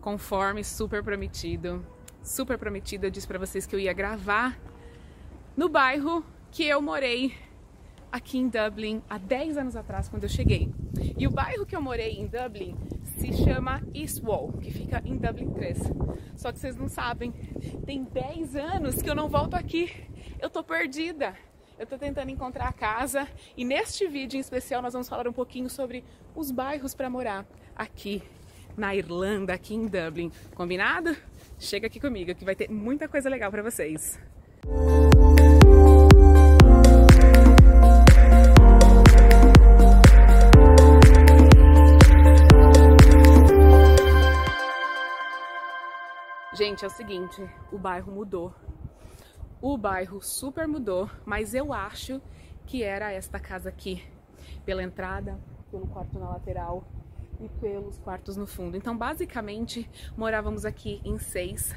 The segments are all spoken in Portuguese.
conforme super prometido. Super prometido, eu disse para vocês que eu ia gravar no bairro que eu morei aqui em Dublin há 10 anos atrás, quando eu cheguei. E o bairro que eu morei em Dublin se chama East Wall, que fica em Dublin 3. Só que vocês não sabem, tem 10 anos que eu não volto aqui. Eu tô perdida. Eu tô tentando encontrar a casa e neste vídeo em especial nós vamos falar um pouquinho sobre os bairros para morar aqui na Irlanda, aqui em Dublin. Combinado? Chega aqui comigo que vai ter muita coisa legal para vocês. Gente, é o seguinte, o bairro mudou. O bairro super mudou, mas eu acho que era esta casa aqui, pela entrada, pelo quarto na lateral e pelos quartos no fundo. Então, basicamente, morávamos aqui em seis.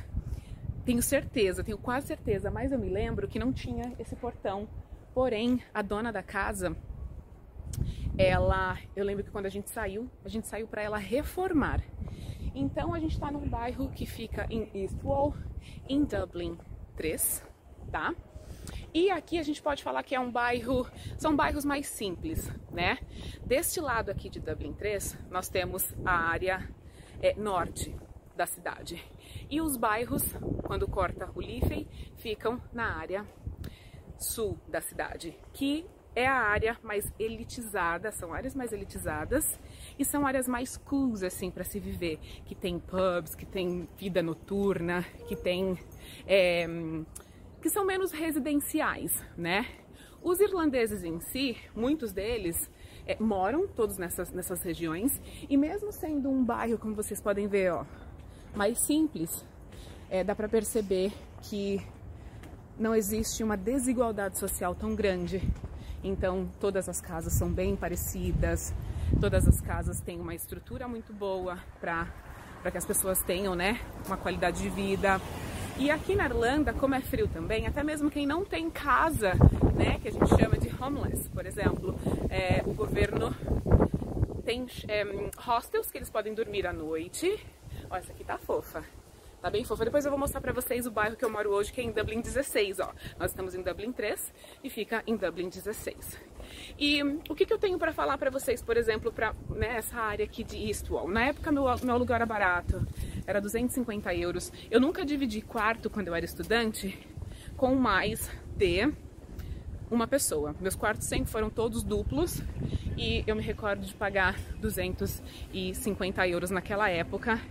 Tenho certeza, tenho quase certeza, mas eu me lembro que não tinha esse portão. Porém, a dona da casa, ela, eu lembro que quando a gente saiu, a gente saiu para ela reformar. Então a gente está num bairro que fica em Eastwall, em Dublin 3, tá? E aqui a gente pode falar que é um bairro, são bairros mais simples, né? Deste lado aqui de Dublin 3, nós temos a área é, norte da cidade. E os bairros, quando corta o Liffey, ficam na área sul da cidade, que é a área mais elitizada, são áreas mais elitizadas e são áreas mais cools assim para se viver, que tem pubs, que tem vida noturna, que tem é, que são menos residenciais, né? Os irlandeses em si, muitos deles é, moram todos nessas, nessas regiões e mesmo sendo um bairro, como vocês podem ver, ó, mais simples, é, dá para perceber que não existe uma desigualdade social tão grande então, todas as casas são bem parecidas, todas as casas têm uma estrutura muito boa para que as pessoas tenham né, uma qualidade de vida. E aqui na Irlanda, como é frio também, até mesmo quem não tem casa, né, que a gente chama de homeless, por exemplo, é, o governo tem é, hostels que eles podem dormir à noite. Ó, essa aqui tá fofa. Tá bem fofa. Depois eu vou mostrar pra vocês o bairro que eu moro hoje, que é em Dublin 16, ó. Nós estamos em Dublin 3 e fica em Dublin 16. E o que, que eu tenho para falar para vocês, por exemplo, para né, essa área aqui de Eastwall? Na época meu, meu aluguel era barato, era 250 euros. Eu nunca dividi quarto quando eu era estudante com mais de uma pessoa. Meus quartos sempre foram todos duplos e eu me recordo de pagar 250 euros naquela época.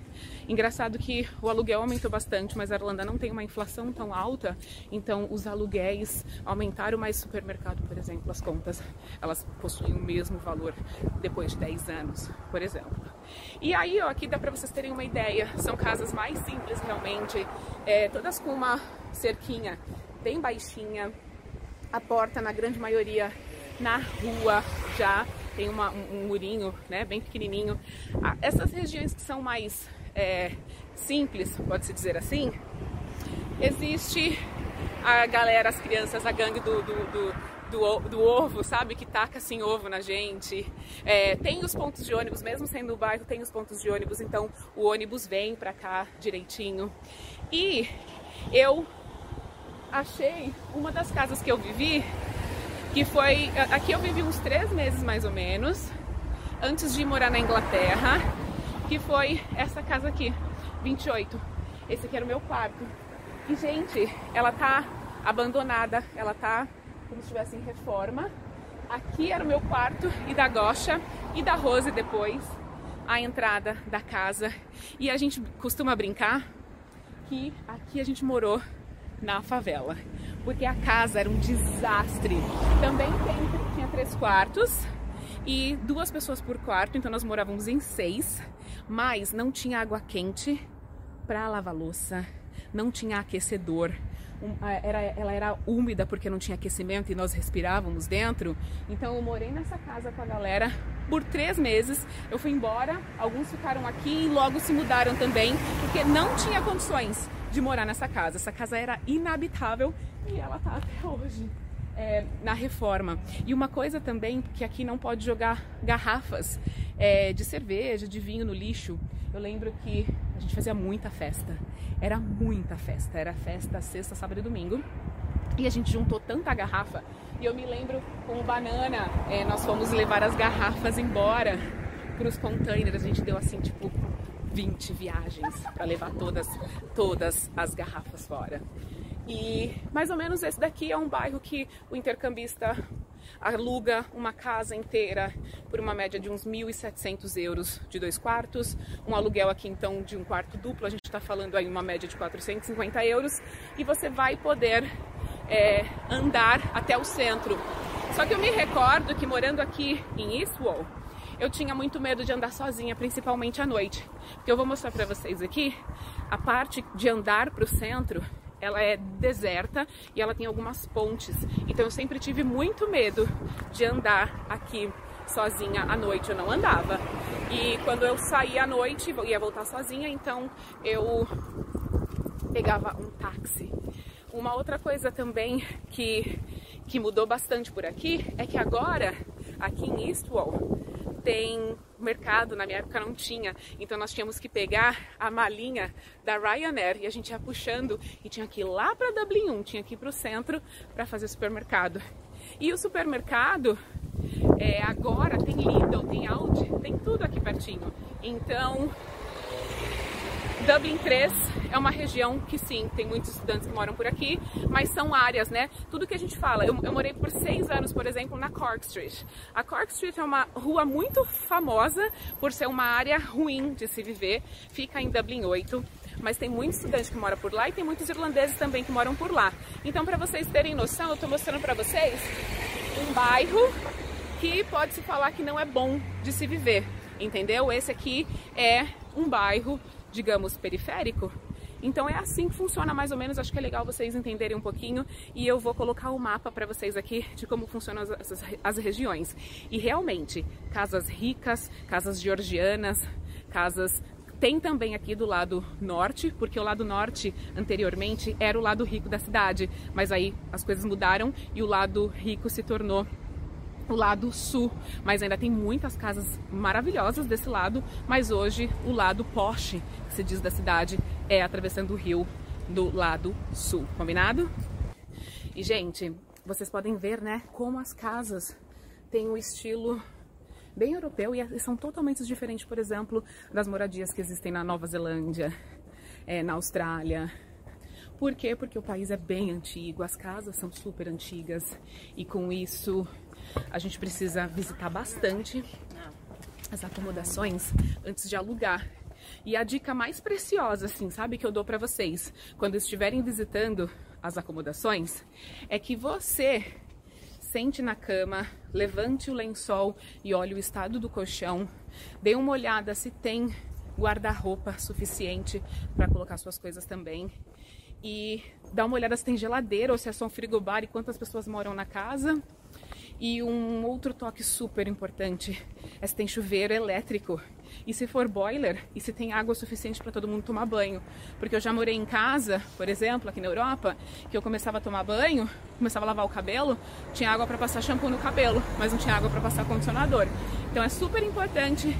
Engraçado que o aluguel aumentou bastante, mas a Irlanda não tem uma inflação tão alta, então os aluguéis aumentaram, mas supermercado, por exemplo, as contas, elas possuem o mesmo valor depois de 10 anos, por exemplo. E aí, ó, aqui dá para vocês terem uma ideia, são casas mais simples realmente, é, todas com uma cerquinha bem baixinha, a porta na grande maioria na rua já. Tem uma, um, murinho, né, bem pequenininho. Essas regiões que são mais é, simples, pode-se dizer assim, existe a galera, as crianças, a gangue do, do, do, do, do ovo, sabe? Que taca assim ovo na gente. É, tem os pontos de ônibus, mesmo sendo o bairro, tem os pontos de ônibus, então o ônibus vem pra cá direitinho. E eu achei uma das casas que eu vivi que foi. Aqui eu vivi uns três meses mais ou menos, antes de morar na Inglaterra, que foi essa casa aqui, 28. Esse aqui era o meu quarto. E, gente, ela tá abandonada, ela tá como se estivesse em reforma. Aqui era o meu quarto e da Gosha e da Rose depois, a entrada da casa. E a gente costuma brincar que aqui a gente morou na favela porque a casa era um desastre. Também tem, tinha três quartos e duas pessoas por quarto, então nós morávamos em seis, mas não tinha água quente para lavar louça, não tinha aquecedor, era, ela era úmida porque não tinha aquecimento e nós respirávamos dentro. Então eu morei nessa casa com a galera por três meses. Eu fui embora, alguns ficaram aqui e logo se mudaram também, porque não tinha condições de morar nessa casa. Essa casa era inabitável e ela tá até hoje. é, na reforma. E uma coisa também que aqui não pode jogar garrafas é, de cerveja, de vinho no lixo. Eu lembro que a gente fazia muita festa. Era muita festa. Era festa sexta, sábado e domingo. E a gente juntou tanta garrafa. E eu me lembro com o Banana, é, nós fomos levar as garrafas embora para os containers. A gente deu assim, tipo, 20 viagens para levar todas, todas as garrafas fora. E mais ou menos esse daqui é um bairro que o intercambista aluga uma casa inteira por uma média de uns 1.700 euros de dois quartos. Um aluguel aqui então de um quarto duplo, a gente está falando aí uma média de 450 euros. E você vai poder é, andar até o centro. Só que eu me recordo que morando aqui em Eastwall, eu tinha muito medo de andar sozinha, principalmente à noite. Porque eu vou mostrar para vocês aqui a parte de andar para o centro ela é deserta e ela tem algumas pontes. Então eu sempre tive muito medo de andar aqui sozinha à noite. Eu não andava. E quando eu saía à noite, ia voltar sozinha, então eu pegava um táxi. Uma outra coisa também que, que mudou bastante por aqui é que agora, aqui em Eastwall, tem mercado, na minha época não tinha, então nós tínhamos que pegar a malinha da Ryanair e a gente ia puxando e tinha que ir lá para Dublin 1, tinha que ir para o centro para fazer supermercado. E o supermercado é, agora tem Lidl, tem Aldi, tem tudo aqui pertinho. Então Dublin 3 é uma região que sim, tem muitos estudantes que moram por aqui, mas são áreas, né? Tudo que a gente fala. Eu, eu, morei por seis anos, por exemplo, na Cork Street. A Cork Street é uma rua muito famosa por ser uma área ruim de se viver. Fica em Dublin 8 mas tem muitos estudantes que moram por lá e tem muitos irlandeses também que moram por lá. Então, para vocês terem noção, eu estou mostrando para vocês um bairro que pode se falar que não é bom de se viver, entendeu? Esse aqui é um bairro digamos, periférico. Então é assim que funciona mais ou menos, acho que é legal vocês entenderem um pouquinho e eu vou colocar o um mapa para vocês aqui de como funcionam as, as, as, regiões. E realmente, casas ricas, casas georgianas, casas... Tem também aqui do lado norte, porque o lado norte anteriormente era o lado rico da cidade, mas aí as coisas mudaram e o lado rico se tornou o lado sul, mas ainda tem muitas casas maravilhosas desse lado, mas hoje o lado poste, que se diz da cidade, é atravessando o rio do lado sul, combinado? E gente, vocês podem ver, né, como as casas têm um estilo bem europeu e são totalmente diferentes, por exemplo, das moradias que existem na Nova Zelândia, é, na Austrália, por quê? Porque o país é bem antigo, as casas são super antigas e com isso a gente precisa visitar bastante as acomodações antes de alugar. E a dica mais preciosa, assim, sabe, que eu dou para vocês quando estiverem visitando as acomodações é que você sente na cama, levante o lençol e olhe o estado do colchão, dê uma olhada se tem guarda-roupa suficiente para colocar suas coisas também e dá uma olhada se tem geladeira ou se é só um frigobar e quantas pessoas moram na casa. E um outro toque super importante é se tem chuveiro elétrico e se for boiler e se tem água suficiente para todo mundo tomar banho. Porque eu já morei em casa, por exemplo, aqui na Europa, que eu começava a tomar banho, começava a lavar o cabelo, tinha água para passar shampoo no cabelo, mas não tinha água para passar condicionador. Então é super importante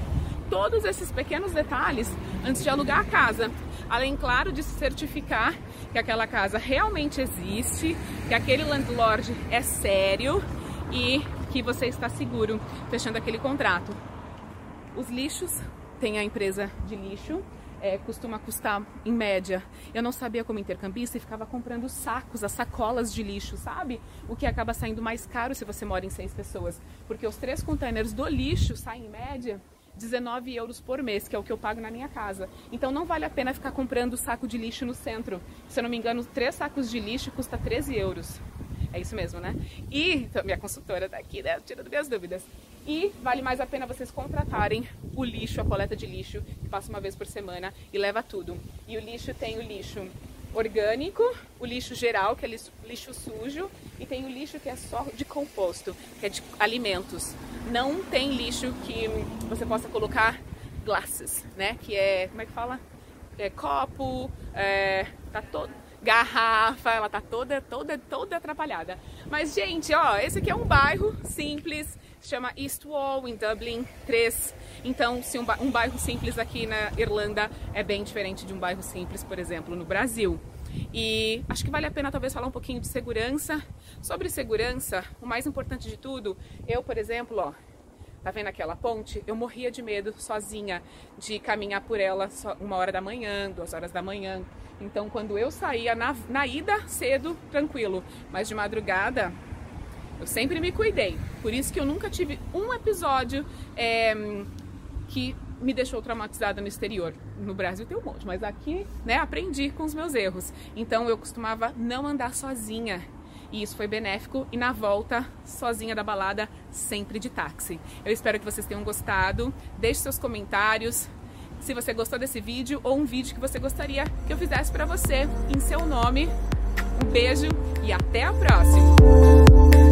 todos esses pequenos detalhes antes de alugar a casa. Além, claro, de se certificar que aquela casa realmente existe, que aquele landlord é sério e que você está seguro fechando aquele contrato. Os lixos, tem a empresa de lixo, é, costuma custar em média. Eu não sabia como intercambista e ficava comprando sacos, as sacolas de lixo, sabe? O que acaba saindo mais caro se você mora em seis pessoas. Porque os três containers do lixo saem em média 19 euros por mês, que é o que eu pago na minha casa. Então não vale a pena ficar comprando saco de lixo no centro. Se eu não me engano, três sacos de lixo custa 13 euros. É isso mesmo, né? E, então, minha consultora tá aqui, né? Tirando minhas dúvidas. E vale mais a pena vocês contratarem o lixo, a coleta de lixo, que passa uma vez por semana e leva tudo. E o lixo tem o lixo orgânico, o lixo geral, que é lixo, sujo, e tem o lixo que é só de composto, que é de alimentos. Não tem lixo que você possa colocar glasses, né? Que é, como é que fala? É, copo, é, tá todo garrafa, ela tá toda, toda, toda atrapalhada. Mas, gente, ó, esse aqui é um bairro simples, chama East Wall, em Dublin 3. Então, se um, um bairro simples aqui na Irlanda é bem diferente de um bairro simples, por exemplo, no Brasil. E acho que vale a pena talvez falar um pouquinho de segurança. Sobre segurança, o mais importante de tudo, eu, por exemplo, ó, tá vendo aquela ponte? Eu morria de medo sozinha de caminhar por ela uma hora da manhã, duas horas da manhã. Então, quando eu saía na, na ida cedo, tranquilo, mas de madrugada eu sempre me cuidei. Por isso que eu nunca tive um episódio é, que me deixou traumatizada no exterior. No Brasil tem um monte, mas aqui, né, aprendi com os meus erros. Então eu costumava não andar sozinha. E isso foi benéfico e na volta, sozinha da balada, sempre de táxi. Eu espero que vocês tenham gostado. Deixe seus comentários se você gostou desse vídeo ou um vídeo que você gostaria que eu fizesse para você em seu nome. Um beijo e até a próxima!